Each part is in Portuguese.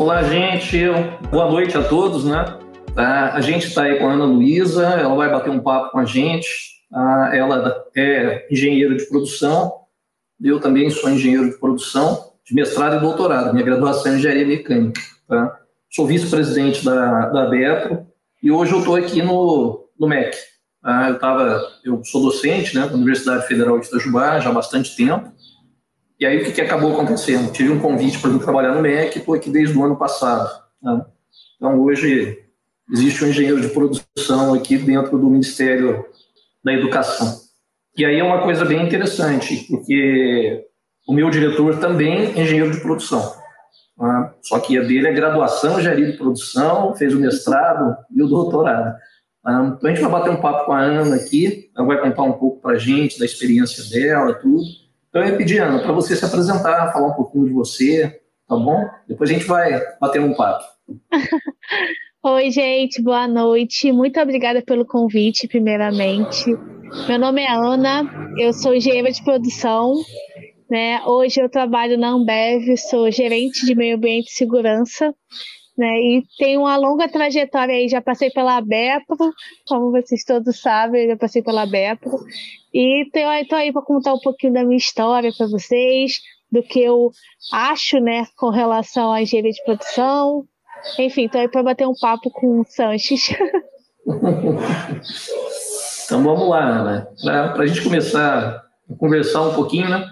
Olá, gente. Boa noite a todos, né? Tá, a gente está aí com a Ana Luísa, ela vai bater um papo com a gente. Ah, ela é engenheira de produção, eu também sou engenheiro de produção, de mestrado e doutorado. Minha graduação é em engenharia mecânica. Tá? Sou vice-presidente da, da Betro e hoje eu estou aqui no, no MEC. Tá? Eu, tava, eu sou docente né, da Universidade Federal de Itajubá já há bastante tempo. E aí o que, que acabou acontecendo? Tive um convite para vir trabalhar no MEC estou aqui desde o ano passado. Tá? Então hoje existe um engenheiro de produção aqui dentro do Ministério da Educação. E aí é uma coisa bem interessante, porque o meu diretor também é engenheiro de produção. Tá? Só que a dele é graduação em engenharia de produção, fez o mestrado e o doutorado. Tá? Então a gente vai bater um papo com a Ana aqui, ela vai contar um pouco para a gente da experiência dela, tudo. Então, eu ia pedir, Ana, para você se apresentar, falar um pouquinho de você, tá bom? Depois a gente vai bater um papo. Oi, gente, boa noite. Muito obrigada pelo convite, primeiramente. Meu nome é Ana, eu sou engenheira de produção. Né? Hoje eu trabalho na Ambev, sou gerente de meio ambiente e segurança. Né? E tenho uma longa trajetória aí, já passei pela BEPRO, como vocês todos sabem, já passei pela BEPRO. E estou aí para contar um pouquinho da minha história para vocês, do que eu acho, né, com relação à engenharia de produção. Enfim, estou aí para bater um papo com o Sanches. então vamos lá, Ana. Para a gente começar a conversar um pouquinho, né?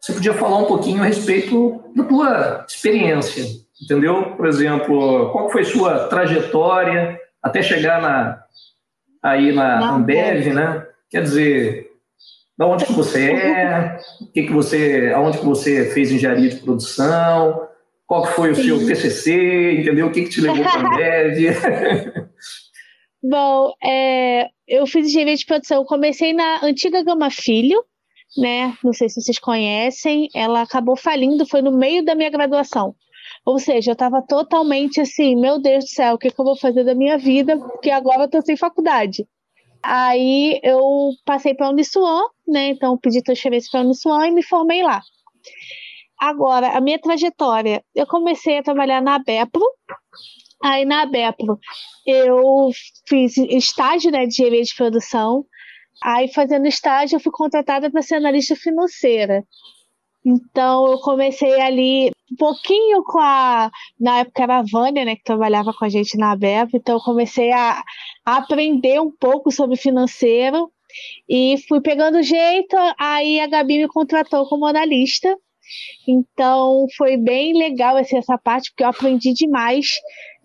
Você podia falar um pouquinho a respeito da tua experiência, entendeu? Por exemplo, qual foi sua trajetória até chegar na, aí na Ambev, né? Quer dizer, da onde que você é, que que você, aonde que você fez engenharia de produção, qual foi o Sim. seu TCC, entendeu? O que que te levou para a Ambev? Bom, é, eu fiz engenharia de produção, comecei na antiga Gama Filho, né? Não sei se vocês conhecem, ela acabou falindo, foi no meio da minha graduação. Ou seja, eu estava totalmente assim, meu Deus do céu, o que, que eu vou fazer da minha vida? Porque agora eu estou sem faculdade. Aí eu passei para a Uniswan, né? Então pedi transferência para a Uniswan e me formei lá. Agora, a minha trajetória, eu comecei a trabalhar na Bepro. Aí na Bepro eu fiz estágio né, de engenharia de produção. Aí fazendo estágio eu fui contratada para ser analista financeira. Então eu comecei ali um pouquinho com a. Na época era a Vânia, né, que trabalhava com a gente na ABEP, então eu comecei a, a aprender um pouco sobre financeiro e fui pegando jeito, aí a Gabi me contratou como analista. Então foi bem legal assim, essa parte, porque eu aprendi demais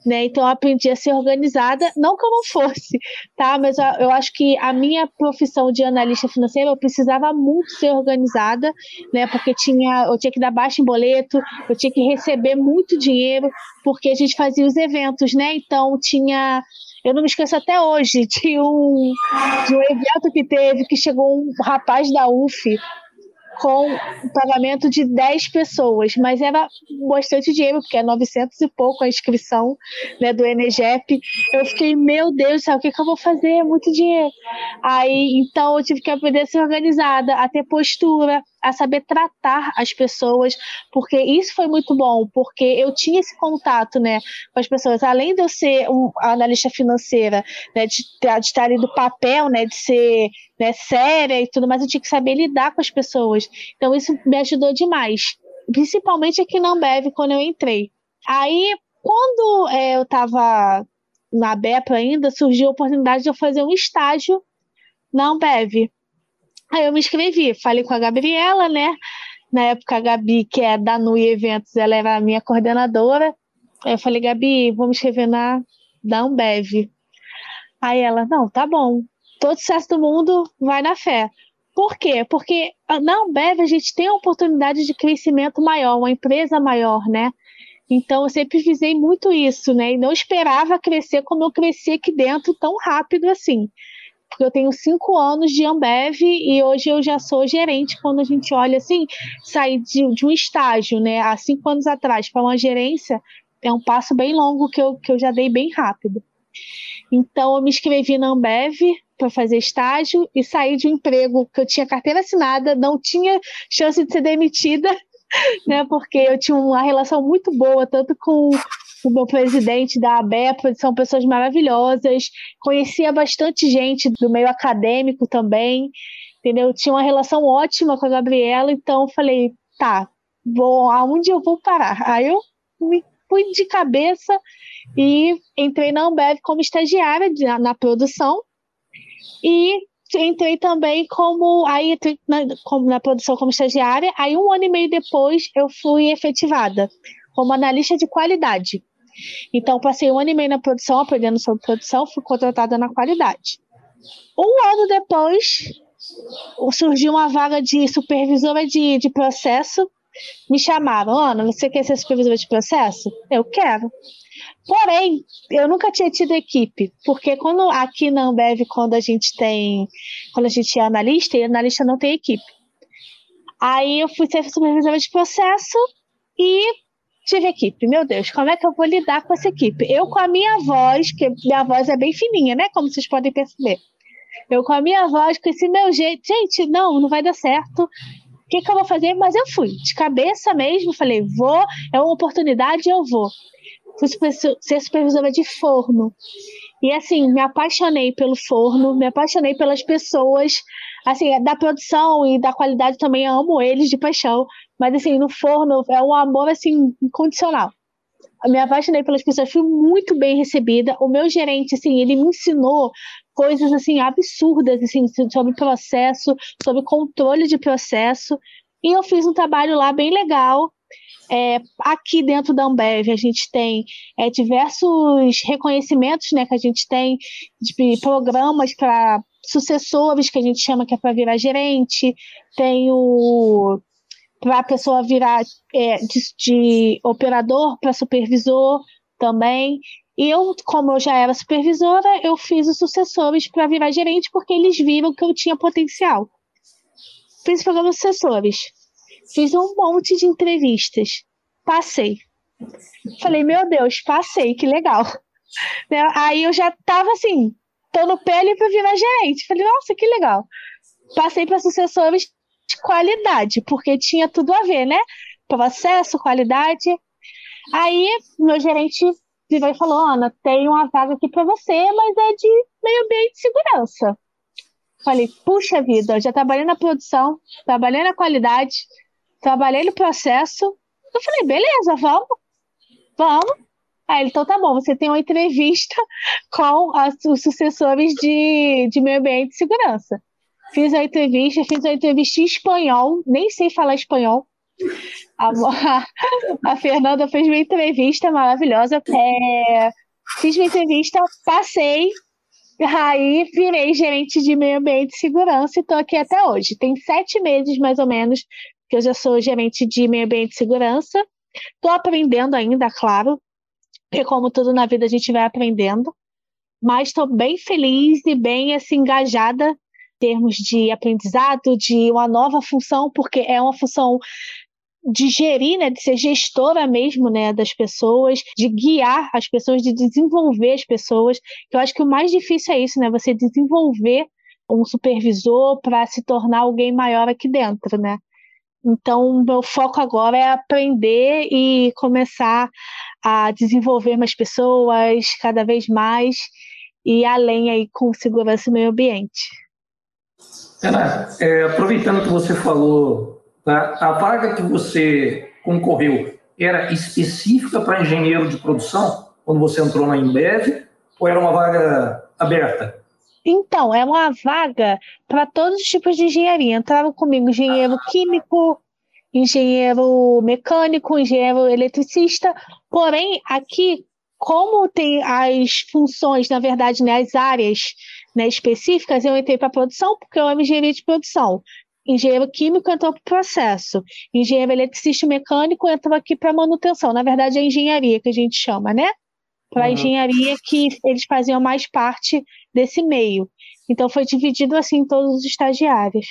né? Então eu aprendi a ser organizada, não que eu não fosse, tá? Mas eu, eu acho que a minha profissão de analista financeira eu precisava muito ser organizada, né? Porque tinha, eu tinha que dar baixo em boleto, eu tinha que receber muito dinheiro, porque a gente fazia os eventos, né? Então tinha eu não me esqueço até hoje de um, de um evento que teve que chegou um rapaz da UF com o pagamento de 10 pessoas, mas era bastante dinheiro, porque é 900 e pouco a inscrição né, do Enegep. Eu fiquei, meu Deus céu, o que, que eu vou fazer? É muito dinheiro. Aí, então, eu tive que aprender a ser organizada, a ter postura, a saber tratar as pessoas, porque isso foi muito bom, porque eu tinha esse contato, né, com as pessoas, além de eu ser um analista financeira, né, de, de estar ali do papel, né, de ser né, séria e tudo mais, eu tinha que saber lidar com as pessoas. Então isso me ajudou demais, principalmente aqui na Ambev quando eu entrei. Aí, quando é, eu estava na BEPA ainda, surgiu a oportunidade de eu fazer um estágio na Ambev. Aí eu me inscrevi, falei com a Gabriela, né? Na época a Gabi, que é da NUI Eventos, ela era a minha coordenadora. Aí eu falei, Gabi, vamos escrever na da Ambev. Aí ela, não, tá bom. Todo sucesso do mundo vai na fé. Por quê? Porque na Ambev a gente tem a oportunidade de crescimento maior, uma empresa maior, né? Então eu sempre visei muito isso, né? E não esperava crescer como eu cresci aqui dentro tão rápido assim porque eu tenho cinco anos de Ambev e hoje eu já sou gerente. Quando a gente olha assim, sair de, de um estágio, né, há cinco anos atrás, para uma gerência, é um passo bem longo que eu, que eu já dei bem rápido. Então, eu me inscrevi na Ambev para fazer estágio e saí de um emprego que eu tinha carteira assinada, não tinha chance de ser demitida, né? Porque eu tinha uma relação muito boa, tanto com o meu presidente da ABEP, são pessoas maravilhosas. Conhecia bastante gente do meio acadêmico também, entendeu? Tinha uma relação ótima com a Gabriela, então falei, tá, vou, aonde eu vou parar? Aí eu me fui de cabeça e entrei na Ambev como estagiária na, na produção e entrei também como aí na, como, na produção como estagiária. Aí um ano e meio depois eu fui efetivada como analista de qualidade. Então passei um ano e meio na produção aprendendo sobre produção, fui contratada na qualidade. Um ano depois surgiu uma vaga de supervisora de, de processo. Me chamaram, Ana, você quer ser supervisora de processo? Eu quero. Porém, eu nunca tinha tido equipe, porque quando aqui na Ambev, quando a gente tem, quando a gente é analista, e analista não tem equipe. Aí eu fui ser supervisora de processo e tive equipe. Meu Deus, como é que eu vou lidar com essa equipe? Eu com a minha voz, que minha voz é bem fininha, né? Como vocês podem perceber. Eu com a minha voz, com esse meu jeito, gente, não, não vai dar certo. O que, que eu vou fazer? Mas eu fui, de cabeça mesmo, falei, vou, é uma oportunidade, eu vou fui ser supervisora de forno. E assim, me apaixonei pelo forno, me apaixonei pelas pessoas, assim, da produção e da qualidade também amo eles de paixão, mas assim, no forno é um amor assim incondicional. Eu me apaixonei pelas pessoas, fui muito bem recebida. O meu gerente, assim, ele me ensinou coisas assim absurdas assim sobre processo, sobre controle de processo, e eu fiz um trabalho lá bem legal. É, aqui dentro da Ambev a gente tem é, diversos reconhecimentos né, que a gente tem de programas para sucessores que a gente chama que é para virar gerente, tem o para a pessoa virar é, de, de operador para supervisor também. E eu, como eu já era supervisora, eu fiz os sucessores para virar gerente porque eles viram que eu tinha potencial. Fiz programas sucessores Fiz um monte de entrevistas. Passei. Falei, meu Deus, passei, que legal. Né? Aí eu já tava assim, tô no pele para virar gerente. Falei, nossa, que legal. Passei para sucessores de qualidade, porque tinha tudo a ver, né? Processo, qualidade. Aí meu gerente virou e falou: Ana, tem uma vaga aqui para você, mas é de meio ambiente de segurança. Falei, puxa vida, eu já trabalhei na produção, trabalhei na qualidade, trabalhei no processo. Eu falei, beleza, vamos, vamos. Aí ele, então tá bom, você tem uma entrevista com as, os sucessores de, de meio ambiente e segurança. Fiz a entrevista, fiz a entrevista em espanhol, nem sei falar espanhol. A, a, Fernanda fez uma entrevista maravilhosa. É, fiz uma entrevista, passei, aí virei gerente de meio ambiente e segurança e estou aqui até hoje. Tem sete meses, mais ou menos, que eu já sou gerente de meio ambiente e segurança. Estou aprendendo ainda, claro, porque como tudo na vida a gente vai aprendendo, mas estou bem feliz e bem assim, engajada termos de aprendizado, de uma nova função, porque é uma função de gerir, né, de ser gestora mesmo, né, das pessoas, de guiar as pessoas, de desenvolver as pessoas. Eu acho que o mais difícil é isso, né, você desenvolver um supervisor para se tornar alguém maior aqui dentro, né? Então, meu foco agora é aprender e começar a desenvolver mais pessoas cada vez mais e além aí com segurança e meio ambiente. Ana, é, aproveitando que você falou, tá, a vaga que você concorreu era específica para engenheiro de produção quando você entrou na Embev ou era uma vaga aberta? Então, é uma vaga para todos os tipos de engenharia. Entraram comigo engenheiro químico, engenheiro mecânico, engenheiro eletricista. Porém, aqui, como tem as funções, na verdade, né, as áreas né, específicas, eu entrei para produção, porque eu amo engenharia de produção. Engenheiro químico entrou para o processo. Engenheiro eletricista e mecânico entrou aqui para manutenção. Na verdade, é engenharia que a gente chama, né? Para uhum. engenharia que eles faziam mais parte desse meio. Então foi dividido assim em todos os estagiários.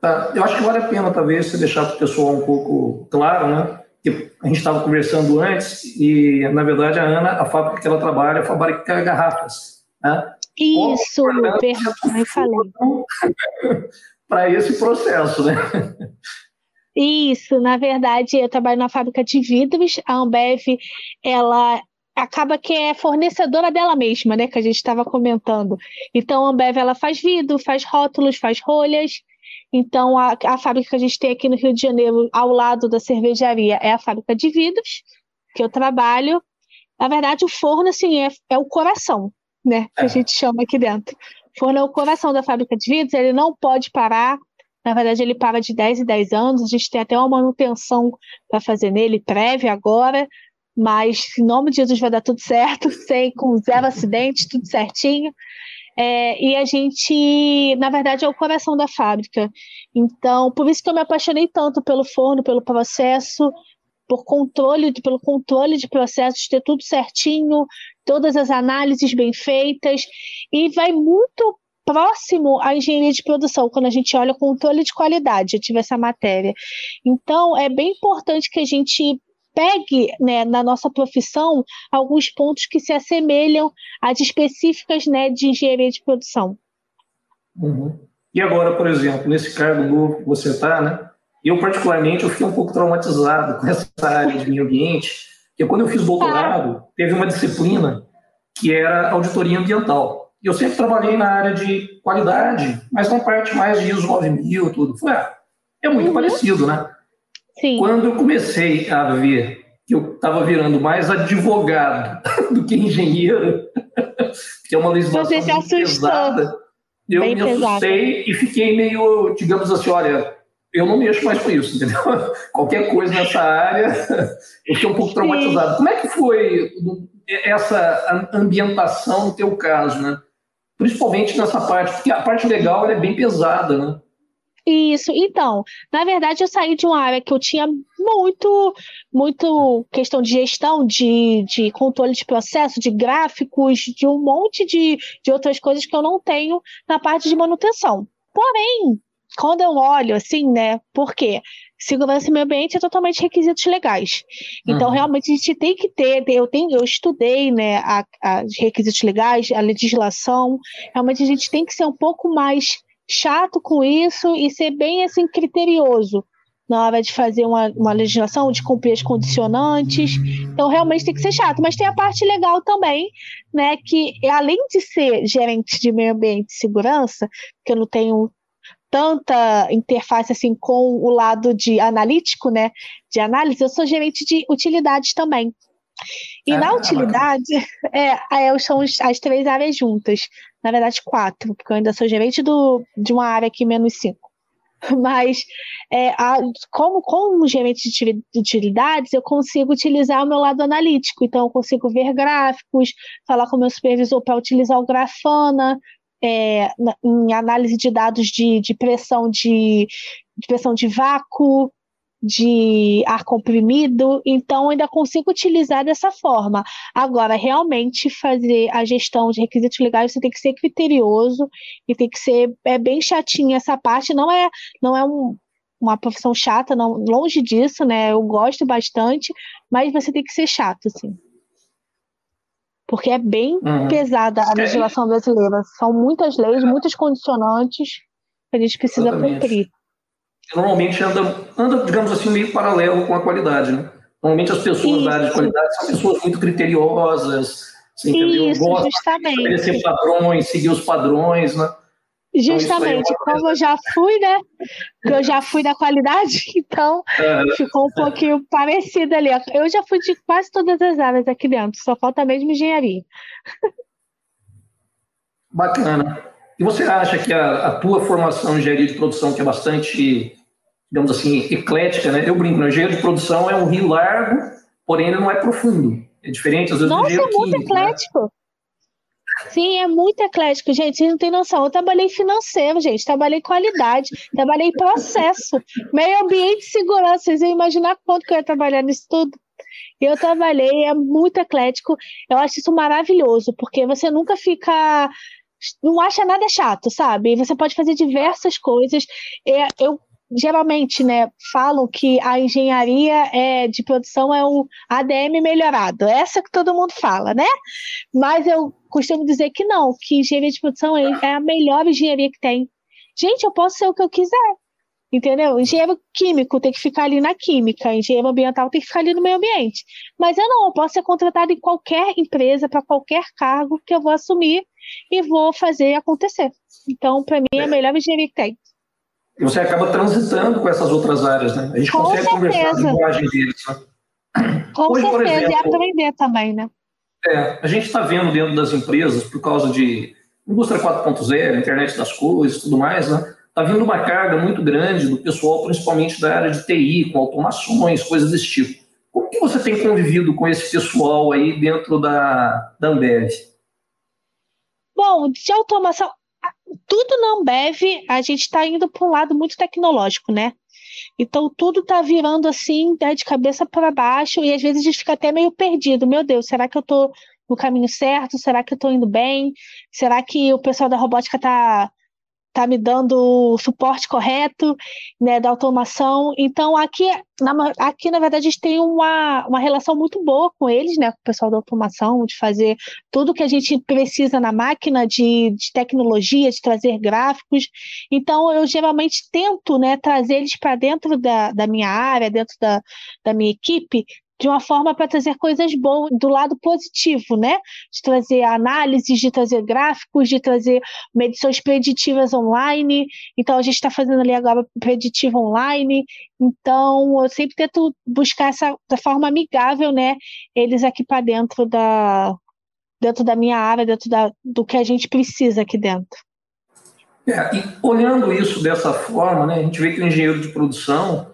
Tá. Eu acho que vale a pena, talvez, você deixar para o pessoal um pouco claro, né? Que a gente estava conversando antes e, na verdade, a Ana, a fábrica que ela trabalha, é a fábrica garrafas. Né? Isso, verdade, falei. para esse processo, né? Isso, na verdade, eu trabalho na fábrica de vidros. A Ambev, ela acaba que é fornecedora dela mesma, né? Que a gente estava comentando. Então, a Ambev ela faz vidro, faz rótulos, faz rolhas. Então, a, a fábrica que a gente tem aqui no Rio de Janeiro, ao lado da cervejaria, é a fábrica de vidros, que eu trabalho. Na verdade, o forno, assim, é, é o coração, né? Que é. a gente chama aqui dentro. O forno é o coração da fábrica de vidros, ele não pode parar. Na verdade, ele para de 10 em 10 anos. A gente tem até uma manutenção para fazer nele, prévia agora, mas em nome de Jesus vai dar tudo certo, sem, com zero acidente, tudo certinho. É, e a gente, na verdade, é o coração da fábrica. Então, por isso que eu me apaixonei tanto pelo forno, pelo processo, por controle, pelo controle de processos, ter tudo certinho, todas as análises bem feitas, e vai muito próximo à engenharia de produção, quando a gente olha o controle de qualidade, eu tive essa matéria. Então, é bem importante que a gente pegue né, na nossa profissão alguns pontos que se assemelham às específicas né, de engenharia de produção. Uhum. E agora, por exemplo, nesse cargo novo que você está, né? Eu, particularmente, eu fiquei um pouco traumatizado com essa área de meio ambiente, porque quando eu fiz doutorado, teve uma disciplina que era auditoria ambiental. E eu sempre trabalhei na área de qualidade, mas na parte mais de ISO 9000 tudo. Foi, ah, é muito uhum. parecido, né? Sim. Quando eu comecei a ver que eu estava virando mais advogado do que engenheiro, que é uma legislação muito pesada, eu Bem me assustei pesado. e fiquei meio, digamos assim, olha, eu não mexo mais com isso, entendeu? Qualquer coisa nessa área, eu fiquei um pouco traumatizado. Sim. Como é que foi essa ambientação no teu caso, né? Principalmente nessa parte, porque a parte legal é bem pesada, né? Isso, então, na verdade eu saí de uma área que eu tinha muito, muito questão de gestão, de, de controle de processo, de gráficos, de um monte de, de outras coisas que eu não tenho na parte de manutenção. Porém, quando eu olho assim, né, por quê? Segurança e meio ambiente é totalmente requisitos legais. Então, uhum. realmente, a gente tem que ter, eu, tenho, eu estudei né, a, a requisitos legais, a legislação, realmente a gente tem que ser um pouco mais chato com isso e ser bem assim criterioso na hora de fazer uma, uma legislação, de cumprir as condicionantes. Então, realmente tem que ser chato. Mas tem a parte legal também, né? Que além de ser gerente de meio ambiente e segurança, que eu não tenho tanta interface assim com o lado de analítico, né? De análise, eu sou gerente de utilidades também. E ah, na utilidade, é, é, são as três áreas juntas. Na verdade, quatro, porque eu ainda sou gerente do, de uma área aqui menos cinco. Mas, é, a, como, como gerente de utilidades, eu consigo utilizar o meu lado analítico. Então, eu consigo ver gráficos, falar com o meu supervisor para utilizar o Grafana, é, em análise de dados de, de pressão de, de pressão de vácuo, de ar comprimido, então ainda consigo utilizar dessa forma. Agora, realmente fazer a gestão de requisitos legais, você tem que ser criterioso e tem que ser é bem chatinha essa parte, não é não é um, uma profissão chata, não, longe disso, né? Eu gosto bastante, mas você tem que ser chato, assim. Porque é bem uhum. pesada a legislação brasileira. São muitas leis, muitos condicionantes que a gente precisa Exatamente. cumprir normalmente anda, anda, digamos assim, meio paralelo com a qualidade, né? Normalmente as pessoas da área de qualidade são pessoas muito criteriosas, você entendeu? Isso, Gostam justamente. de estabelecer padrões, seguir os padrões, né? Então, justamente, então, como eu já fui, né? Eu já fui da qualidade, então é. ficou um pouquinho parecido ali. Eu já fui de quase todas as áreas aqui dentro, só falta mesmo engenharia. Bacana. E você acha que a, a tua formação em engenharia de produção, que é bastante digamos assim, eclética, né? Eu brinco, né? engenheiro de produção é um rio largo, porém ele não é profundo. É diferente, às vezes, Nossa, do é muito né? eclético. Né? Sim, é muito eclético, gente. Vocês não têm noção. Eu trabalhei financeiro, gente. Trabalhei qualidade, trabalhei processo, meio ambiente segurança. Vocês iam imaginar quanto que eu ia trabalhar nisso tudo. Eu trabalhei, é muito eclético. Eu acho isso maravilhoso, porque você nunca fica. Não acha nada chato, sabe? Você pode fazer diversas coisas. Eu geralmente, né, falam que a engenharia é, de produção é o ADM melhorado. Essa que todo mundo fala, né? Mas eu costumo dizer que não, que engenharia de produção é, é a melhor engenharia que tem. Gente, eu posso ser o que eu quiser. Entendeu? Engenheiro químico tem que ficar ali na química, engenheiro ambiental tem que ficar ali no meio ambiente. Mas eu não, eu posso ser contratado em qualquer empresa, para qualquer cargo que eu vou assumir e vou fazer acontecer. Então, para mim, é a melhor engenharia que tem. E você acaba transitando com essas outras áreas, né? A gente com consegue certeza. conversar a linguagem deles. Né? Com Hoje, certeza, exemplo, e aprender também, né? É, a gente está vendo dentro das empresas, por causa de indústria 4.0, internet das coisas tudo mais, né? Está vindo uma carga muito grande do pessoal, principalmente da área de TI, com automações, coisas desse tipo. Como que você tem convivido com esse pessoal aí dentro da, da Ambev? Bom, de automação, tudo na Ambev, a gente está indo para um lado muito tecnológico, né? Então tudo está virando assim, né, de cabeça para baixo, e às vezes a gente fica até meio perdido. Meu Deus, será que eu estou no caminho certo? Será que eu estou indo bem? Será que o pessoal da robótica está tá me dando o suporte correto, né, da automação. Então, aqui, na, aqui, na verdade, a gente tem uma, uma relação muito boa com eles, né, com o pessoal da automação, de fazer tudo que a gente precisa na máquina de, de tecnologia, de trazer gráficos. Então, eu geralmente tento, né, trazer eles para dentro da, da minha área, dentro da, da minha equipe, de uma forma para trazer coisas boas do lado positivo, né? De trazer análises, de trazer gráficos, de trazer medições preditivas online. Então a gente está fazendo ali agora preditivo online. Então eu sempre tento buscar essa da forma amigável, né? Eles aqui para dentro da dentro da minha área, dentro da, do que a gente precisa aqui dentro. É, e olhando isso dessa forma, né, a gente vê que o engenheiro de produção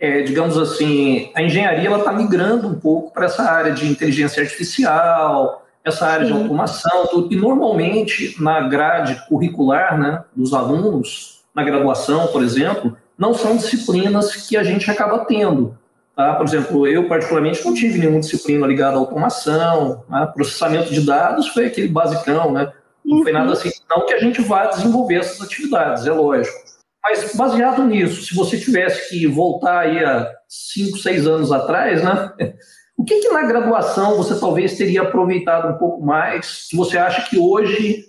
é, digamos assim, a engenharia está migrando um pouco para essa área de inteligência artificial, essa área Sim. de automação, tudo. e normalmente na grade curricular né, dos alunos, na graduação, por exemplo, não são disciplinas que a gente acaba tendo. Tá? Por exemplo, eu particularmente não tive nenhuma disciplina ligada à automação, né? processamento de dados foi aquele basicão, né? Não uhum. foi nada assim, não que a gente vá desenvolver essas atividades, é lógico. Mas baseado nisso, se você tivesse que voltar aí a cinco, seis anos atrás, né? O que, que na graduação você talvez teria aproveitado um pouco mais, que você acha que hoje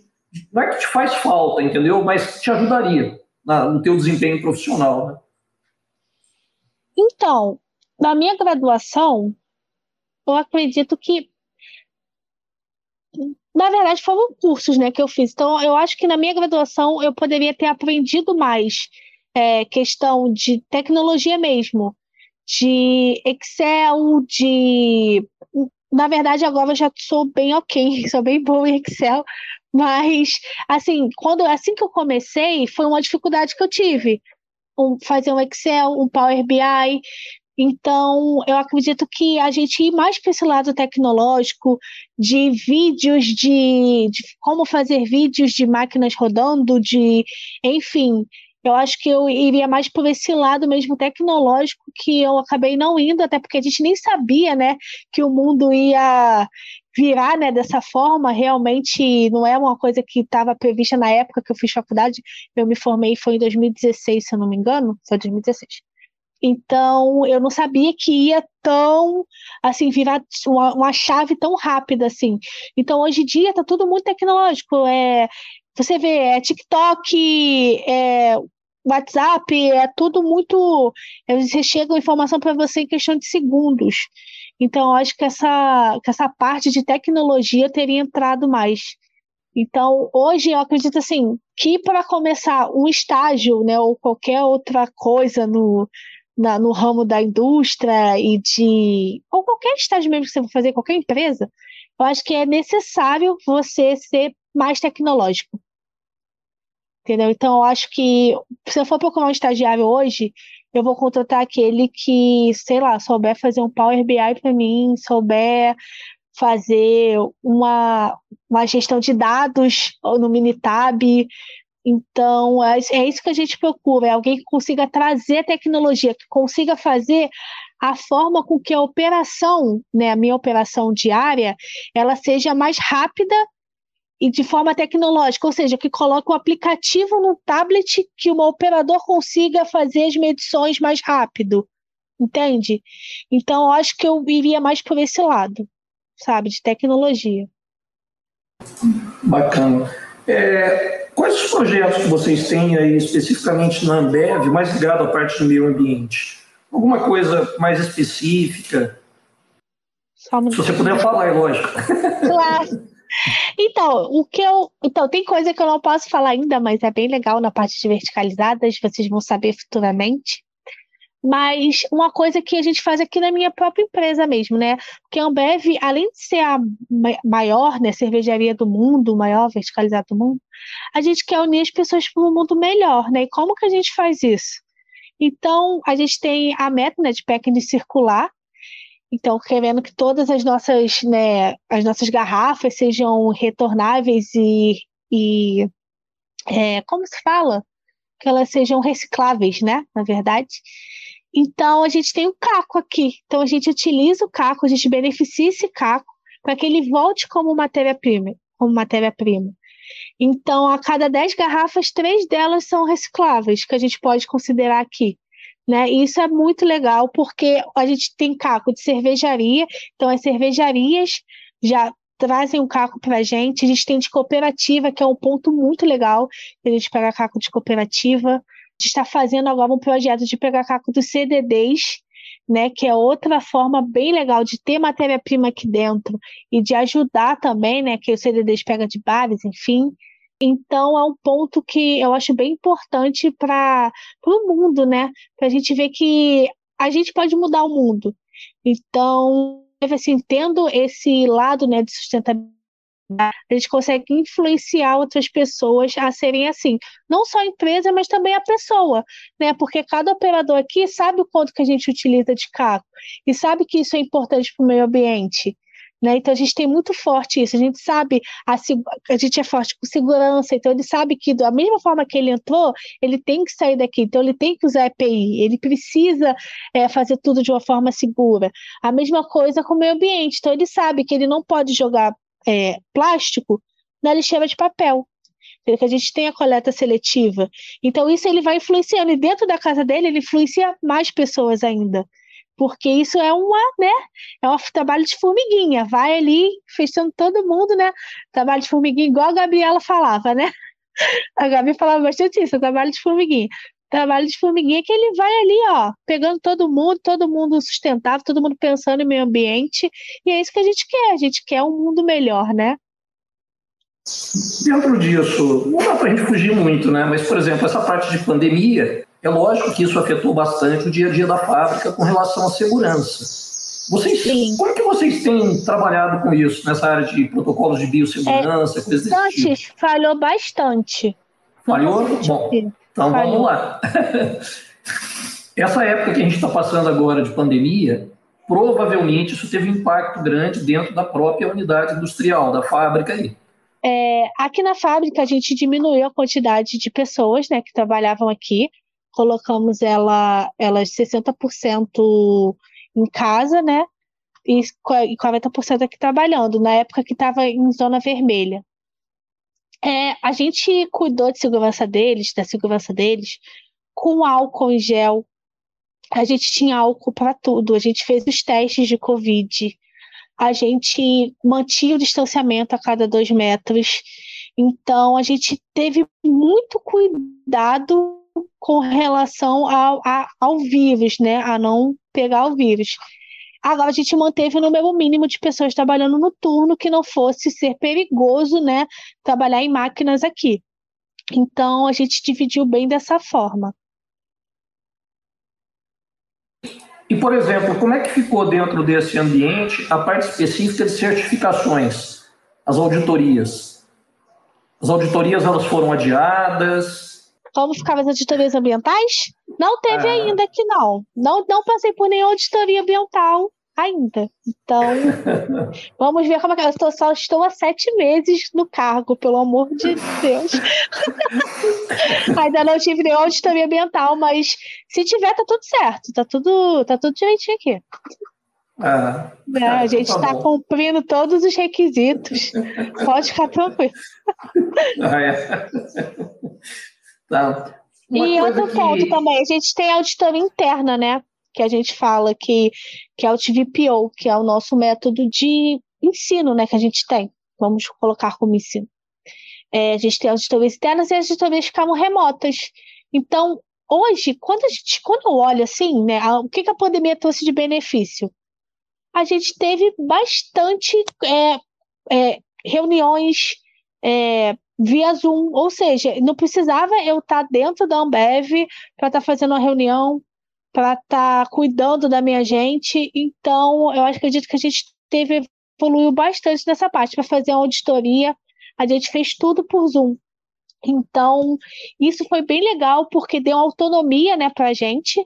não é que te faz falta, entendeu? Mas te ajudaria no teu desempenho profissional, né? Então, na minha graduação, eu acredito que na verdade, foram cursos né, que eu fiz. Então, eu acho que na minha graduação eu poderia ter aprendido mais é, questão de tecnologia mesmo, de Excel, de. Na verdade, agora eu já sou bem ok, sou bem boa em Excel, mas assim, quando assim que eu comecei, foi uma dificuldade que eu tive. Um, fazer um Excel, um Power BI, então, eu acredito que a gente ir mais para esse lado tecnológico, de vídeos de, de, como fazer vídeos de máquinas rodando, de, enfim, eu acho que eu iria mais por esse lado mesmo tecnológico que eu acabei não indo, até porque a gente nem sabia, né, que o mundo ia virar, né, dessa forma. Realmente não é uma coisa que estava prevista na época que eu fiz faculdade. Eu me formei foi em 2016, se eu não me engano, foi 2016. Então, eu não sabia que ia tão, assim, virar uma, uma chave tão rápida, assim. Então, hoje em dia, tá tudo muito tecnológico. É, você vê, é TikTok, é WhatsApp, é tudo muito. É, você chega a informação para você em questão de segundos. Então, acho que essa, que essa parte de tecnologia teria entrado mais. Então, hoje eu acredito assim que para começar um estágio, né, ou qualquer outra coisa no, na, no ramo da indústria e de. ou qualquer estágio mesmo que você for fazer, qualquer empresa, eu acho que é necessário você ser mais tecnológico. Entendeu? Então, eu acho que se eu for procurar um estagiário hoje, eu vou contratar aquele que, sei lá, souber fazer um Power BI para mim, souber fazer uma, uma gestão de dados no Minitab, então, é, é isso que a gente procura, é alguém que consiga trazer tecnologia, que consiga fazer a forma com que a operação, né, a minha operação diária, ela seja mais rápida e de forma tecnológica, ou seja, que coloque um aplicativo no tablet que o operador consiga fazer as medições mais rápido, entende? Então, acho que eu iria mais por esse lado, sabe, de tecnologia. Bacana. É, quais os projetos que vocês têm aí especificamente na Ambev, mais ligado à parte do meio ambiente? Alguma coisa mais específica? Se você puder falar, é lógico. Claro. Então, o que eu. Então, tem coisa que eu não posso falar ainda, mas é bem legal na parte de verticalizadas, vocês vão saber futuramente. Mas uma coisa que a gente faz aqui na minha própria empresa mesmo, né? Porque a Ambev, além de ser a maior né, cervejaria do mundo, maior verticalizada do mundo, a gente quer unir as pessoas para um mundo melhor, né? E como que a gente faz isso? Então, a gente tem a meta né, de packing circular, então, querendo que todas as nossas, né, as nossas garrafas sejam retornáveis e, e é, como se fala? Que elas sejam recicláveis, né? Na verdade. Então, a gente tem o caco aqui. Então, a gente utiliza o caco, a gente beneficia esse caco para que ele volte como matéria-prima. Como matéria-prima. Então, a cada 10 garrafas, três delas são recicláveis, que a gente pode considerar aqui. Né? E isso é muito legal porque a gente tem caco de cervejaria, então as cervejarias já trazem um caco para a gente. A gente tem de cooperativa, que é um ponto muito legal, a gente pega caco de cooperativa. Está fazendo agora um projeto de pegar caco dos CDDs, né, que é outra forma bem legal de ter matéria-prima aqui dentro e de ajudar também, né, que os CDDs pega de bares, enfim. Então é um ponto que eu acho bem importante para o mundo, né? Para a gente ver que a gente pode mudar o mundo. Então, assim, tendo esse lado né, de sustentabilidade, a gente consegue influenciar outras pessoas a serem assim. Não só a empresa, mas também a pessoa, né? Porque cada operador aqui sabe o quanto que a gente utiliza de carro e sabe que isso é importante para o meio ambiente. Né? Então a gente tem muito forte isso, a gente sabe, a, a gente é forte com segurança, então ele sabe que da mesma forma que ele entrou, ele tem que sair daqui, então ele tem que usar EPI, ele precisa é, fazer tudo de uma forma segura. A mesma coisa com o meio ambiente, então ele sabe que ele não pode jogar é, plástico na lixeira de papel, que a gente tem a coleta seletiva. Então, isso ele vai influenciando, e dentro da casa dele, ele influencia mais pessoas ainda. Porque isso é uma, né, é um trabalho de formiguinha, vai ali fechando todo mundo, né, trabalho de formiguinha, igual a Gabriela falava, né, a Gabi falava bastante isso, trabalho de formiguinha, trabalho de formiguinha que ele vai ali, ó, pegando todo mundo, todo mundo sustentável, todo mundo pensando em meio ambiente, e é isso que a gente quer, a gente quer um mundo melhor, né. Dentro disso, não dá para a gente fugir muito, né? Mas, por exemplo, essa parte de pandemia, é lógico que isso afetou bastante o dia a dia da fábrica com relação à segurança. Vocês, Sim. como que vocês têm trabalhado com isso, nessa área de protocolos de biossegurança, é, coisas desse tipo? Antes, falhou bastante. Falhou? Bom, então falhou. vamos lá. Essa época que a gente está passando agora de pandemia, provavelmente isso teve um impacto grande dentro da própria unidade industrial, da fábrica aí. É, aqui na fábrica a gente diminuiu a quantidade de pessoas né, que trabalhavam aqui colocamos ela, elas 60% em casa, né? E 40% aqui trabalhando, na época que estava em zona vermelha. É, a gente cuidou de segurança deles, da segurança deles, com álcool em gel. A gente tinha álcool para tudo. A gente fez os testes de Covid. A gente mantinha o distanciamento a cada dois metros. Então, a gente teve muito cuidado com relação ao, a, ao vírus, né? A não pegar o vírus. Agora a gente manteve o número mínimo de pessoas trabalhando no turno que não fosse ser perigoso, né? Trabalhar em máquinas aqui. Então a gente dividiu bem dessa forma. E, por exemplo, como é que ficou dentro desse ambiente a parte específica de certificações, as auditorias? As auditorias elas foram adiadas? como ficavam as auditorias ambientais? Não teve ah. ainda aqui, não. não. Não passei por nenhuma auditoria ambiental ainda. Então, vamos ver como é que eu estou, só estou há sete meses no cargo, pelo amor de Deus. ainda não tive nenhuma auditoria ambiental, mas se tiver, tá tudo certo. Tá tudo, tá tudo direitinho aqui. Ah, é, a gente está tá cumprindo todos os requisitos. Pode ficar tranquilo. Ah, é. Tá. E outro que... ponto também, a gente tem a auditoria interna, né? Que a gente fala que, que é o TVPO, que é o nosso método de ensino, né? Que a gente tem. Vamos colocar como ensino. É, a gente tem auditorias internas e as auditorias ficavam remotas. Então, hoje, quando, a gente, quando eu olho assim, né, a, o que, que a pandemia trouxe de benefício? A gente teve bastante é, é, reuniões é, via Zoom, ou seja, não precisava eu estar dentro da Ambev para estar fazendo uma reunião, para estar cuidando da minha gente. Então, eu acredito que a gente teve evoluiu bastante nessa parte para fazer uma auditoria. A gente fez tudo por Zoom. Então, isso foi bem legal porque deu autonomia, né, para a gente,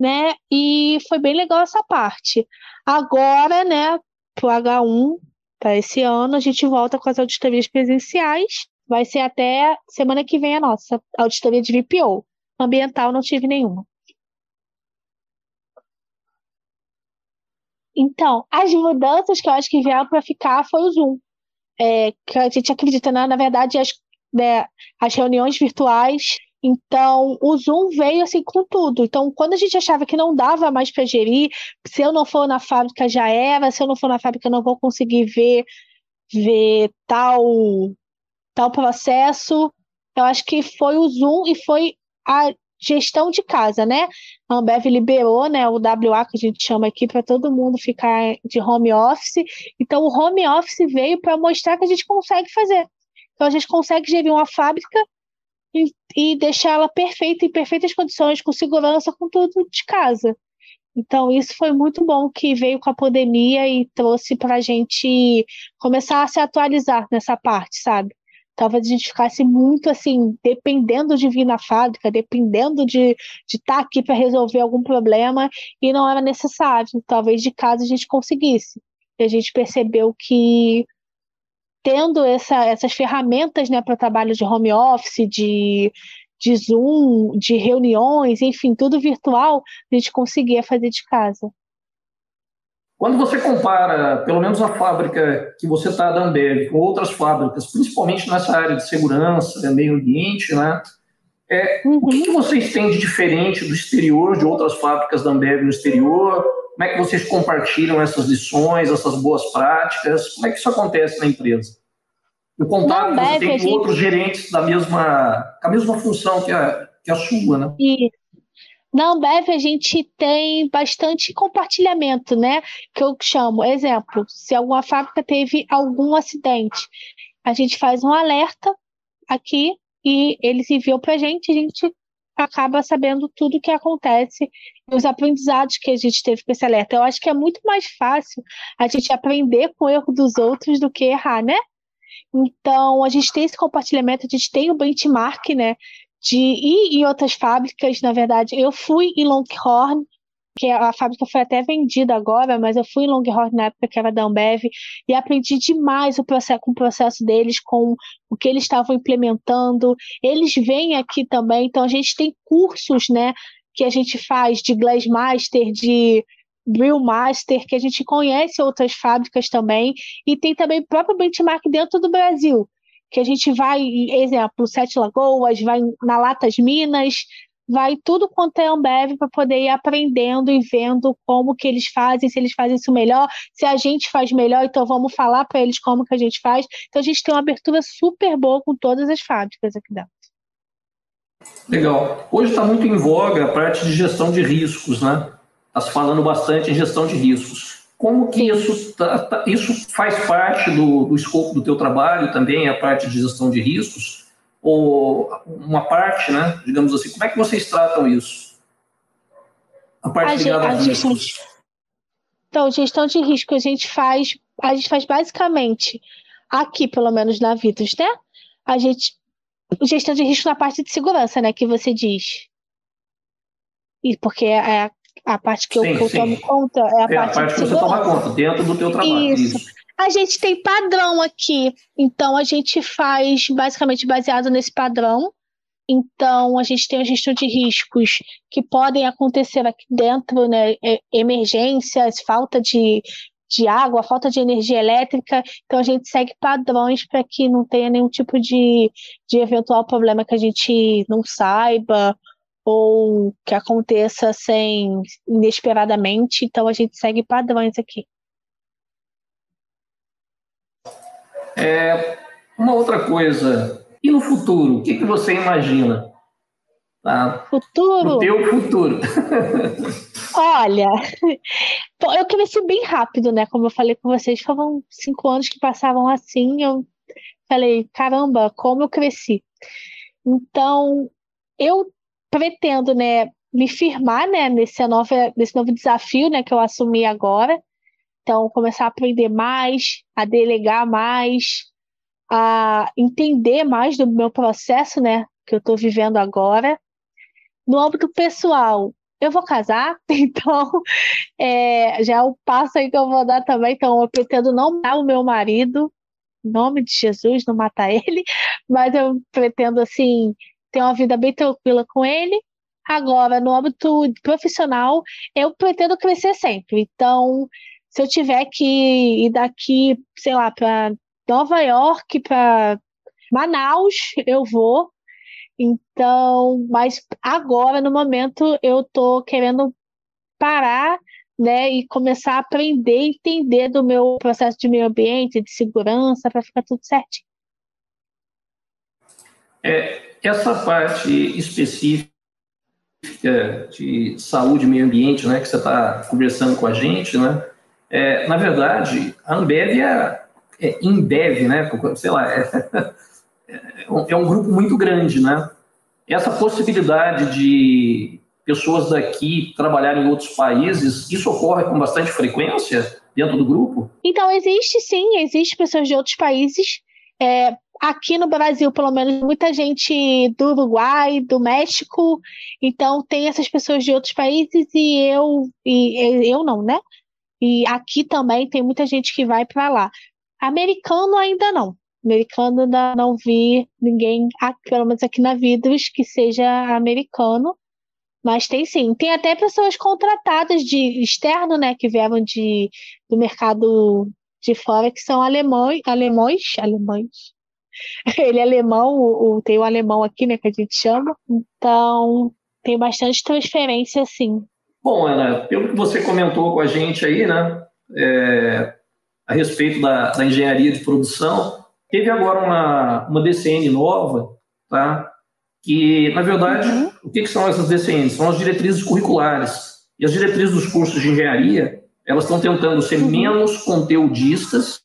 né? E foi bem legal essa parte. Agora, né, pro H1, para esse ano, a gente volta com as auditorias presenciais. Vai ser até semana que vem a nossa auditoria de VPO. Ambiental não tive nenhuma. Então, as mudanças que eu acho que vieram para ficar foi o Zoom. É, que a gente acredita, né? na verdade, as né, as reuniões virtuais. Então, o Zoom veio assim com tudo. Então, quando a gente achava que não dava mais para gerir, se eu não for na fábrica já era, se eu não for na fábrica eu não vou conseguir ver ver tal tal processo. Eu acho que foi o Zoom e foi a gestão de casa, né? A Ambev liberou, né, o WA que a gente chama aqui para todo mundo ficar de home office. Então o home office veio para mostrar que a gente consegue fazer. Então a gente consegue gerir uma fábrica e, e deixá-la perfeita, em perfeitas condições, com segurança, com tudo de casa. Então, isso foi muito bom que veio com a pandemia e trouxe para a gente começar a se atualizar nessa parte, sabe? Talvez a gente ficasse muito assim, dependendo de vir na fábrica, dependendo de estar tá aqui para resolver algum problema, e não era necessário. Talvez de casa a gente conseguisse. E a gente percebeu que tendo essa, essas ferramentas né, para trabalho de home office, de, de Zoom, de reuniões, enfim, tudo virtual, a gente conseguia fazer de casa. Quando você compara, pelo menos a fábrica que você está da Ambev com outras fábricas, principalmente nessa área de segurança, meio ambiente, né? É. O que vocês têm de diferente do exterior, de outras fábricas da Ambev no exterior? Como é que vocês compartilham essas lições, essas boas práticas? Como é que isso acontece na empresa? O contato você tem com gente... outros gerentes da mesma, com a mesma função que a, que a sua, né? Isso. Na Ambev a gente tem bastante compartilhamento, né? Que eu chamo, exemplo, se alguma fábrica teve algum acidente, a gente faz um alerta aqui e eles enviam para a gente, a gente acaba sabendo tudo o que acontece e os aprendizados que a gente teve com esse alerta. Eu acho que é muito mais fácil a gente aprender com o erro dos outros do que errar, né? Então, a gente tem esse compartilhamento, a gente tem o benchmark, né? De ir em outras fábricas, na verdade. Eu fui em Longhorn, que a fábrica foi até vendida agora, mas eu fui em Longhorn na época que era da Ambev e aprendi demais o processo, com o processo deles, com o que eles estavam implementando. Eles vêm aqui também, então a gente tem cursos, né, que a gente faz de Glass Master, de Brill Master, que a gente conhece outras fábricas também, e tem também próprio benchmark dentro do Brasil, que a gente vai, exemplo, Sete Lagoas, vai na Latas Minas, vai tudo quanto é Ambev para poder ir aprendendo e vendo como que eles fazem, se eles fazem isso melhor, se a gente faz melhor, então vamos falar para eles como que a gente faz. Então a gente tem uma abertura super boa com todas as fábricas aqui dentro. Legal. Hoje está muito em voga a parte de gestão de riscos, né? Está se falando bastante em gestão de riscos. Como que isso, tá, tá, isso faz parte do, do escopo do teu trabalho também, a parte de gestão de riscos? ou uma parte, né? Digamos assim, como é que vocês tratam isso? A parte a ligada a gestão de... Então, gestão de risco a gente faz, a gente faz basicamente aqui, pelo menos na Vitus, né? A gente gestão de risco na parte de segurança, né, que você diz. E porque é a parte que, sim, eu, que eu, tomo conta é a, é parte, a parte que você toma conta dentro do teu trabalho. Isso. isso. A gente tem padrão aqui, então a gente faz basicamente baseado nesse padrão. Então, a gente tem a gestão de riscos que podem acontecer aqui dentro, né? Emergências, falta de, de água, falta de energia elétrica. Então, a gente segue padrões para que não tenha nenhum tipo de, de eventual problema que a gente não saiba ou que aconteça sem inesperadamente. Então, a gente segue padrões aqui. É, uma outra coisa E no futuro, o que, que você imagina? Tá? Futuro? O teu futuro. Olha, eu cresci bem rápido, né? Como eu falei com vocês, foram cinco anos que passavam assim. Eu falei, caramba, como eu cresci. Então, eu pretendo, né, me firmar, né, nesse novo, nesse novo desafio, né, que eu assumi agora. Então, começar a aprender mais, a delegar mais, a entender mais do meu processo, né, que eu estou vivendo agora. No âmbito pessoal, eu vou casar, então é, já é o passo aí que eu vou dar também. Então, eu pretendo não matar o meu marido, em nome de Jesus, não matar ele, mas eu pretendo, assim, ter uma vida bem tranquila com ele Agora, no âmbito profissional, eu pretendo crescer sempre. Então, se eu tiver que ir daqui, sei lá, para Nova York, para Manaus, eu vou. Então, mas agora, no momento, eu estou querendo parar né, e começar a aprender entender do meu processo de meio ambiente, de segurança, para ficar tudo certinho. É, essa parte específica de saúde e meio ambiente, né, que você está conversando com a gente, né, é, na verdade, a Ambev é, é Inbev, né, sei lá, é, é um grupo muito grande, né, essa possibilidade de pessoas daqui trabalharem em outros países, isso ocorre com bastante frequência dentro do grupo? Então, existe sim, existe pessoas de outros países, é, aqui no Brasil, pelo menos, muita gente do Uruguai, do México, então tem essas pessoas de outros países e eu e eu não, né? E aqui também tem muita gente que vai para lá. Americano ainda não. Americano ainda não vi ninguém, pelo menos aqui na Vidros, que seja americano. Mas tem sim. Tem até pessoas contratadas de externo, né, que vieram de, do mercado de fora, que são alemães, alemães, alemães, ele é alemão, o, o, tem o alemão aqui, né, que a gente chama. Então, tem bastante transferência, sim. Bom, Ana, pelo que você comentou com a gente aí, né, é, a respeito da, da, engenharia de produção, teve agora uma, uma DCN nova, tá? Que, na verdade, uhum. o que, que são essas DCNs? São as diretrizes curriculares. E as diretrizes dos cursos de engenharia, elas estão tentando ser uhum. menos conteudistas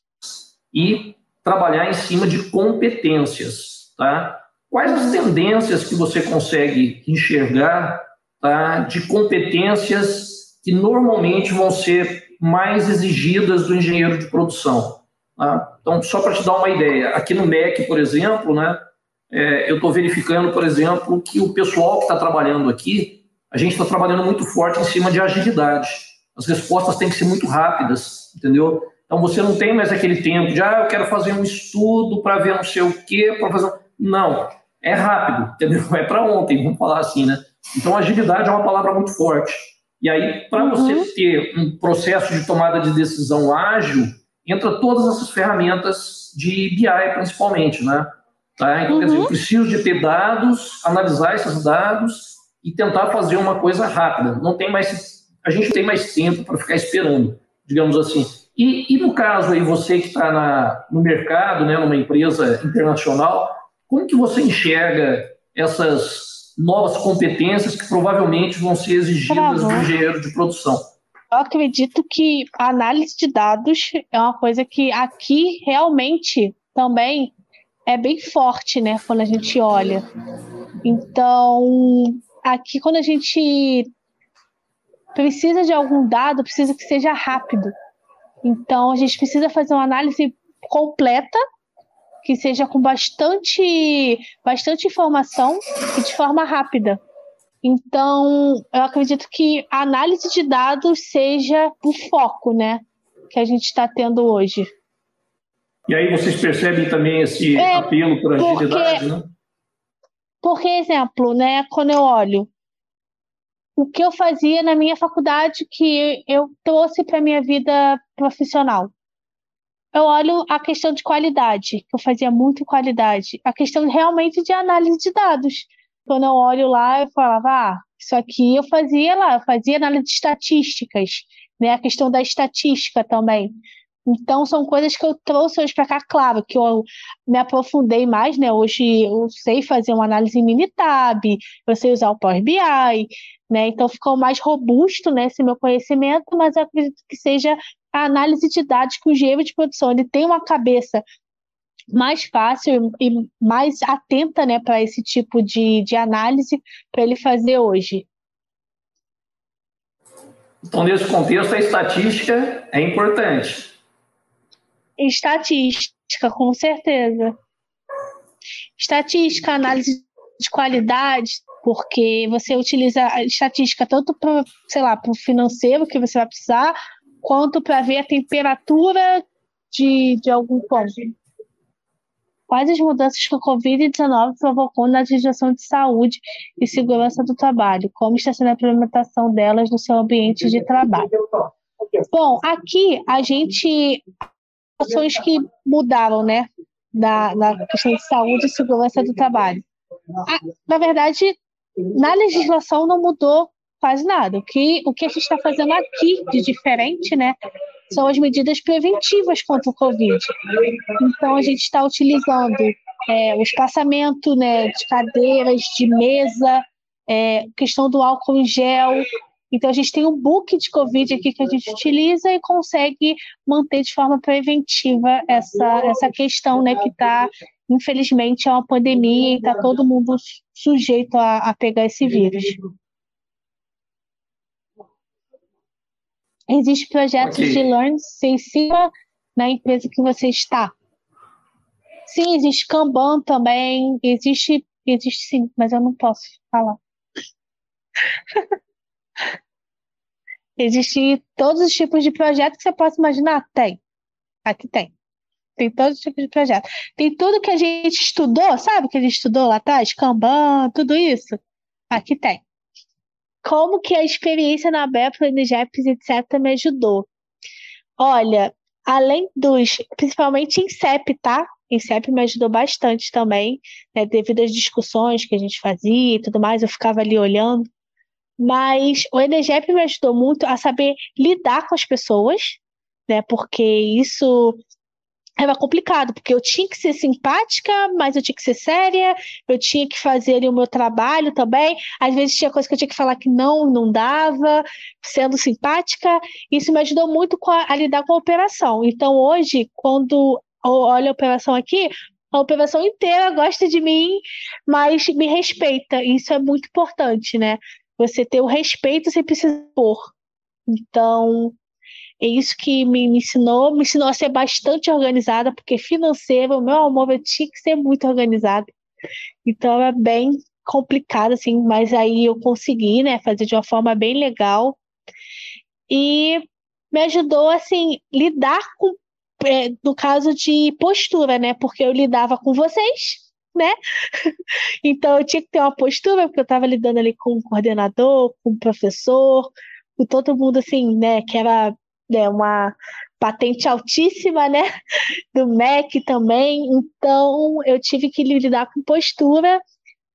e trabalhar em cima de competências, tá? Quais as tendências que você consegue enxergar, tá? De competências que normalmente vão ser mais exigidas do engenheiro de produção. Tá? Então, só para te dar uma ideia, aqui no MEC, por exemplo, né? É, eu estou verificando, por exemplo, que o pessoal que está trabalhando aqui, a gente está trabalhando muito forte em cima de agilidade. As respostas têm que ser muito rápidas, entendeu? Então você não tem mais aquele tempo de, ah, eu quero fazer um estudo para ver não sei o quê, para fazer. Não, é rápido, entendeu? É para ontem, vamos falar assim, né? Então agilidade é uma palavra muito forte. E aí, para uhum. você ter um processo de tomada de decisão ágil, entra todas essas ferramentas de BI, principalmente, né? Tá? Então, uhum. quer dizer, eu uhum. preciso de ter dados, analisar esses dados e tentar fazer uma coisa rápida. Não tem mais, a gente tem mais tempo para ficar esperando, digamos assim. E, e no caso aí, você que está no mercado, né, numa empresa internacional, como que você enxerga essas novas competências que provavelmente vão ser exigidas do engenheiro de produção? Eu acredito que a análise de dados é uma coisa que aqui realmente também é bem forte, né, quando a gente olha. Então, aqui quando a gente precisa de algum dado, precisa que seja rápido. Então, a gente precisa fazer uma análise completa, que seja com bastante, bastante informação e de forma rápida. Então, eu acredito que a análise de dados seja o foco, né, que a gente está tendo hoje. E aí vocês percebem também esse é, apelo por agilidade, porque, né? Por exemplo, né, quando eu olho o que eu fazia na minha faculdade que eu trouxe para minha vida profissional. Eu olho a questão de qualidade, que eu fazia muito qualidade, a questão realmente de análise de dados. Quando eu olho lá, eu falava, ah, isso aqui eu fazia lá, eu fazia análise de estatísticas, né? A questão da estatística também. Então, são coisas que eu trouxe hoje para cá, claro, que eu me aprofundei mais, né? Hoje eu sei fazer uma análise em Minitab, eu sei usar o Power BI, né? Então, ficou mais robusto, né, esse meu conhecimento, mas eu acredito que seja a análise de dados que o engenheiro de produção ele tem uma cabeça mais fácil e mais atenta, né, para esse tipo de, de análise para ele fazer hoje. Então, nesse contexto, a estatística é importante. Estatística, com certeza. Estatística, análise de qualidade, porque você utiliza a estatística tanto para, sei lá, para o financeiro que você vai precisar, quanto para ver a temperatura de, de algum ponto. Quais as mudanças que a Covid-19 provocou na legislação de saúde e segurança do trabalho? Como está sendo a implementação delas no seu ambiente de trabalho? Bom, aqui a gente. Ações que mudaram, né? Da, na questão de saúde e segurança do trabalho. na verdade, na legislação não mudou quase nada. O que, o que a gente está fazendo aqui de diferente, né? são as medidas preventivas contra o Covid. Então, a gente está utilizando é, o espaçamento né, de cadeiras, de mesa, é, questão do álcool em gel. Então, a gente tem um book de Covid aqui que a gente utiliza e consegue manter de forma preventiva essa, essa questão né, que está, infelizmente, é uma pandemia e está todo mundo sujeito a, a pegar esse vírus. Existe projetos okay. de learn em cima na empresa que você está. Sim, existe Kanban também, existe, existe sim, mas eu não posso falar. existe todos os tipos de projetos que você possa imaginar? Tem. Aqui tem. Tem todos os tipos de projetos. Tem tudo que a gente estudou, sabe que a gente estudou lá atrás? Kanban, tudo isso? Aqui tem como que a experiência na BEP, NGEPS, etc., me ajudou? Olha, além dos, principalmente em CEP, tá? Em CEP me ajudou bastante também, né, devido às discussões que a gente fazia e tudo mais, eu ficava ali olhando. Mas o ENEGEP me ajudou muito a saber lidar com as pessoas, né? Porque isso era complicado, porque eu tinha que ser simpática, mas eu tinha que ser séria, eu tinha que fazer o meu trabalho também. Às vezes tinha coisa que eu tinha que falar que não, não dava, sendo simpática. Isso me ajudou muito a, a lidar com a operação. Então, hoje, quando olho a operação aqui, a operação inteira gosta de mim, mas me respeita. Isso é muito importante, né? Você ter o respeito sem precisar pôr. Então, é isso que me ensinou, me ensinou a ser bastante organizada, porque financeiro, o meu amor, eu tinha que ser muito organizada. Então é bem complicado, assim, mas aí eu consegui, né, fazer de uma forma bem legal. E me ajudou, assim, lidar com, é, no caso de postura, né, porque eu lidava com vocês, né? Então eu tinha que ter uma postura, porque eu estava lidando ali com o coordenador, com o professor, com todo mundo assim, né, que era né, uma patente altíssima, né, do MEC também, então eu tive que lidar com postura,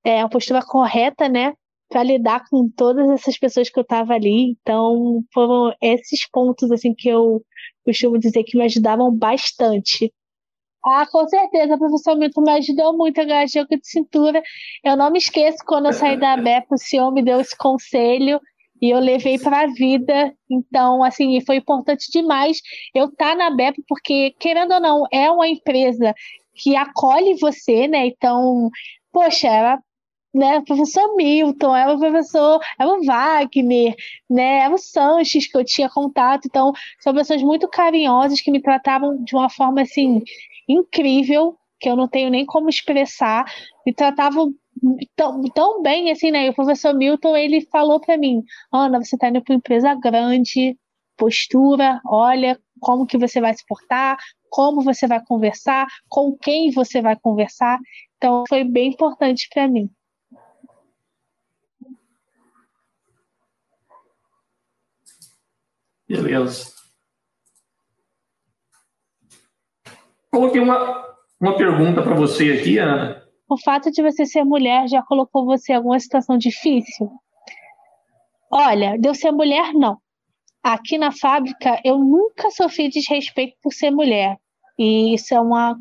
é, a postura correta, né, para lidar com todas essas pessoas que eu estava ali, então foram esses pontos, assim, que eu costumo dizer que me ajudavam bastante. Ah, com certeza, professor Milton me ajudou muito a ganhar jogo de cintura. Eu não me esqueço quando eu saí da BEP, o senhor me deu esse conselho e eu levei para a vida. Então, assim, foi importante demais eu estar tá na BEP, porque, querendo ou não, é uma empresa que acolhe você, né? Então, poxa, era né, o professor Milton, era o professor, era o Wagner, né, era o Sanches que eu tinha contato, então são pessoas muito carinhosas que me tratavam de uma forma assim incrível, que eu não tenho nem como expressar, me tratavam tão, tão bem assim, né? E o professor Milton, ele falou para mim, Ana, você está indo para uma empresa grande, postura, olha como que você vai se portar, como você vai conversar, com quem você vai conversar. Então, foi bem importante para mim. Beleza. Coloquei uma, uma pergunta para você aqui, Ana o fato de você ser mulher já colocou você em alguma situação difícil? Olha, de eu ser mulher, não. aqui na fábrica eu nunca sofri desrespeito por ser mulher. E isso é uma,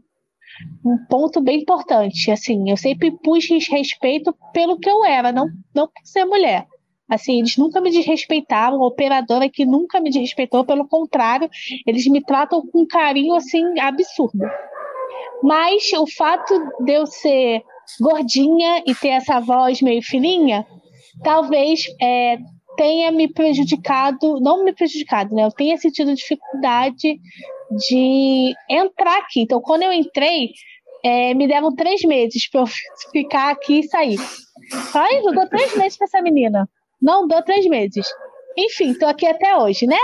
um ponto bem importante. Assim, eu sempre pus respeito pelo que eu era, não, não por ser mulher. Assim, eles nunca me desrespeitavam, a operadora que nunca me desrespeitou, pelo contrário, eles me tratam com um carinho assim absurdo. Mas o fato de eu ser gordinha e ter essa voz meio fininha, talvez é, tenha me prejudicado, não me prejudicado, né? Eu tenha sentido dificuldade de entrar aqui. Então, quando eu entrei, é, me deram três meses para eu ficar aqui e sair. Ai, eu dou três meses para essa menina. Não dou três meses. Enfim, estou aqui até hoje, né?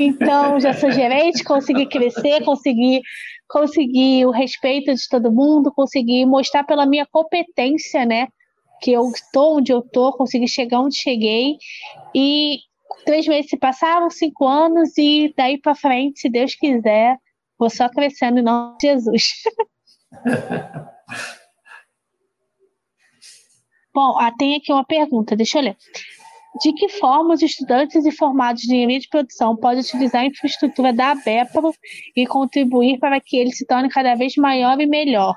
Então, já sou gerente, consegui crescer, consegui, consegui o respeito de todo mundo, consegui mostrar pela minha competência, né? Que eu estou onde eu estou, consegui chegar onde cheguei. E três meses se passaram, cinco anos, e daí para frente, se Deus quiser, vou só crescendo em nome de Jesus. Bom, ah, tem aqui uma pergunta, deixa eu ler. De que forma os estudantes e formados de engenharia de produção podem utilizar a infraestrutura da ABEPRO e contribuir para que ele se torne cada vez maior e melhor?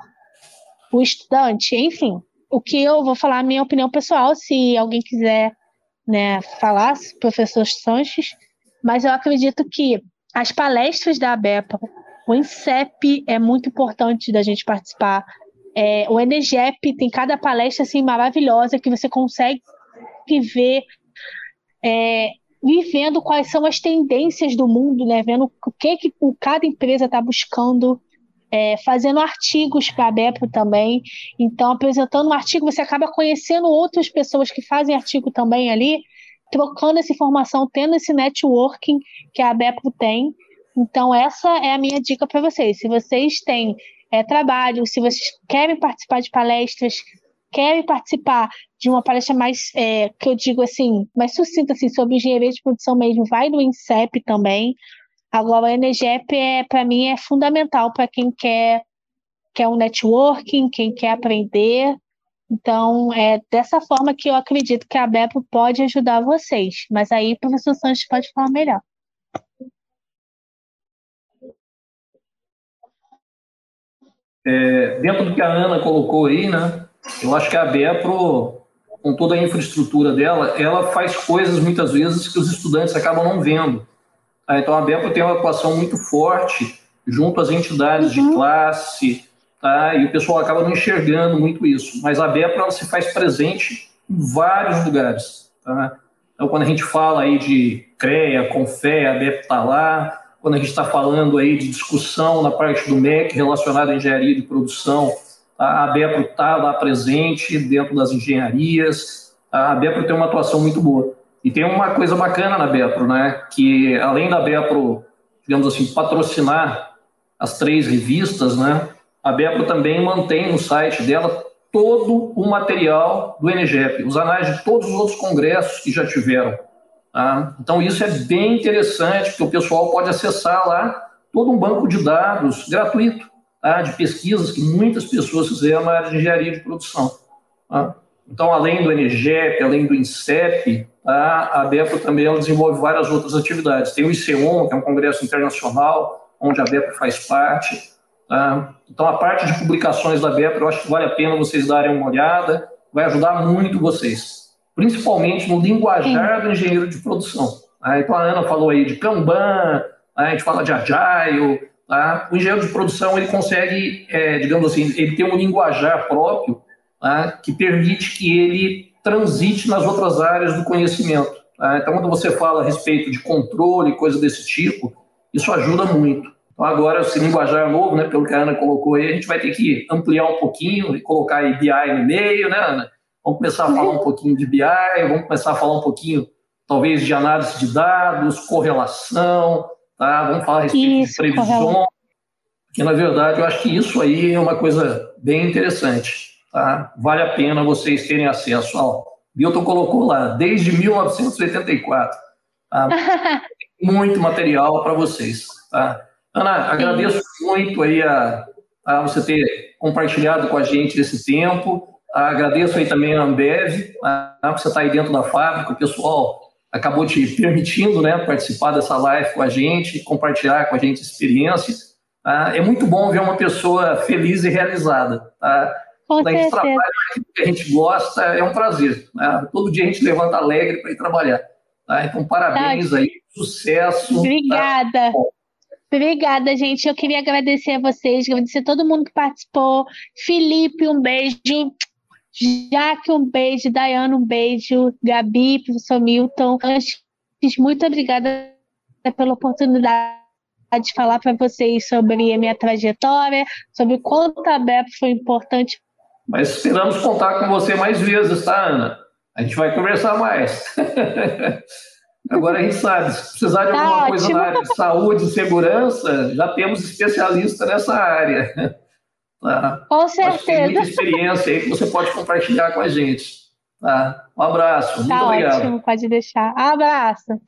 O estudante, enfim, o que eu vou falar minha opinião pessoal, se alguém quiser né, falar, professor Sanches, mas eu acredito que as palestras da ABEPRO, o INSEP é muito importante da gente participar, é, o Enegep tem cada palestra assim maravilhosa que você consegue ver é, vivendo quais são as tendências do mundo, né? Vendo o que, que cada empresa está buscando, é, fazendo artigos para a BEPRO também. Então, apresentando um artigo, você acaba conhecendo outras pessoas que fazem artigo também ali, trocando essa informação, tendo esse networking que a BEPRO tem. Então, essa é a minha dica para vocês. Se vocês têm é, trabalho, se vocês querem participar de palestras, querem participar de uma palestra mais, é, que eu digo assim, mais sucinta assim, sobre engenharia de produção mesmo, vai no INSEP também. Agora, a Enegep, é, para mim, é fundamental para quem quer, quer um networking, quem quer aprender. Então, é dessa forma que eu acredito que a BEPO pode ajudar vocês. Mas aí o professor Sanches pode falar melhor. É, dentro do que a Ana colocou aí, né? Eu acho que a BEPRO, com toda a infraestrutura dela, ela faz coisas muitas vezes que os estudantes acabam não vendo. Tá? Então a BEPRO tem uma atuação muito forte junto às entidades uhum. de classe, tá? e o pessoal acaba não enxergando muito isso. Mas a BEPRO ela se faz presente em vários lugares. Tá? Então quando a gente fala aí de CREA, CONFÉ, a BEPRO está lá. Quando a gente está falando aí de discussão na parte do MEC relacionada à engenharia de produção, a BEPRO está lá presente dentro das engenharias, a BEPRO tem uma atuação muito boa. E tem uma coisa bacana na BEPRO, né, que além da BEPRO, digamos assim, patrocinar as três revistas, né, a BEPRO também mantém no site dela todo o material do NGEP, os anais de todos os outros congressos que já tiveram. Tá? Então, isso é bem interessante, porque o pessoal pode acessar lá todo um banco de dados gratuito tá, de pesquisas que muitas pessoas fizeram na área de engenharia de produção. Tá? Então, além do NGEP, além do INSEP, tá, a BEPRO também ela desenvolve várias outras atividades. Tem o ICEON, que é um congresso internacional, onde a BEPRO faz parte. Tá? Então, a parte de publicações da BEPRO, eu acho que vale a pena vocês darem uma olhada, vai ajudar muito vocês, principalmente no linguajar do engenheiro de produção. Tá? Então, a Ana falou aí de Kanban, a gente fala de Agile, Tá? O engenheiro de produção ele consegue, é, digamos assim, ele tem um linguajar próprio tá? que permite que ele transite nas outras áreas do conhecimento. Tá? Então, quando você fala a respeito de controle, coisa desse tipo, isso ajuda muito. Então, agora, esse linguajar novo, né, pelo que a Ana colocou aí, a gente vai ter que ampliar um pouquinho e colocar aí BI no meio, né, Ana? Vamos começar a falar um pouquinho de BI, vamos começar a falar um pouquinho, talvez, de análise de dados, correlação, tá? Vamos falar a respeito isso, de previsão, porque na verdade eu acho que isso aí é uma coisa bem interessante, tá? Vale a pena vocês terem acesso ao. Milton colocou lá, desde 1984. Tá? muito material para vocês, tá? Ana, agradeço muito aí a, a você ter compartilhado com a gente esse tempo. Agradeço aí também a Ambev, tá? você está aí dentro da fábrica, o pessoal acabou te permitindo né, participar dessa live com a gente, compartilhar com a gente experiência. Tá? É muito bom ver uma pessoa feliz e realizada. Tá? Quando a gente trabalha que a gente gosta, é um prazer. Né? Todo dia a gente levanta alegre para ir trabalhar. Tá? Então, parabéns tá. aí, sucesso. Obrigada. Tá? Obrigada, gente. Eu queria agradecer a vocês, agradecer a todo mundo que participou. Felipe, um beijo. Jaque, um beijo. Dayana, um beijo. Gabi, professor Milton. Antes, muito obrigada pela oportunidade de falar para vocês sobre a minha trajetória, sobre o quanto a BEP foi importante. Mas esperamos contar com você mais vezes, tá, Ana? A gente vai conversar mais. Agora a gente sabe, se precisar de tá alguma ótimo. coisa na área de saúde e segurança, já temos especialista nessa área. Tá? Com certeza. Tem muita experiência aí que você pode compartilhar com a gente. Tá? Um abraço. Muito tá obrigado. ótimo, pode deixar. Abraço.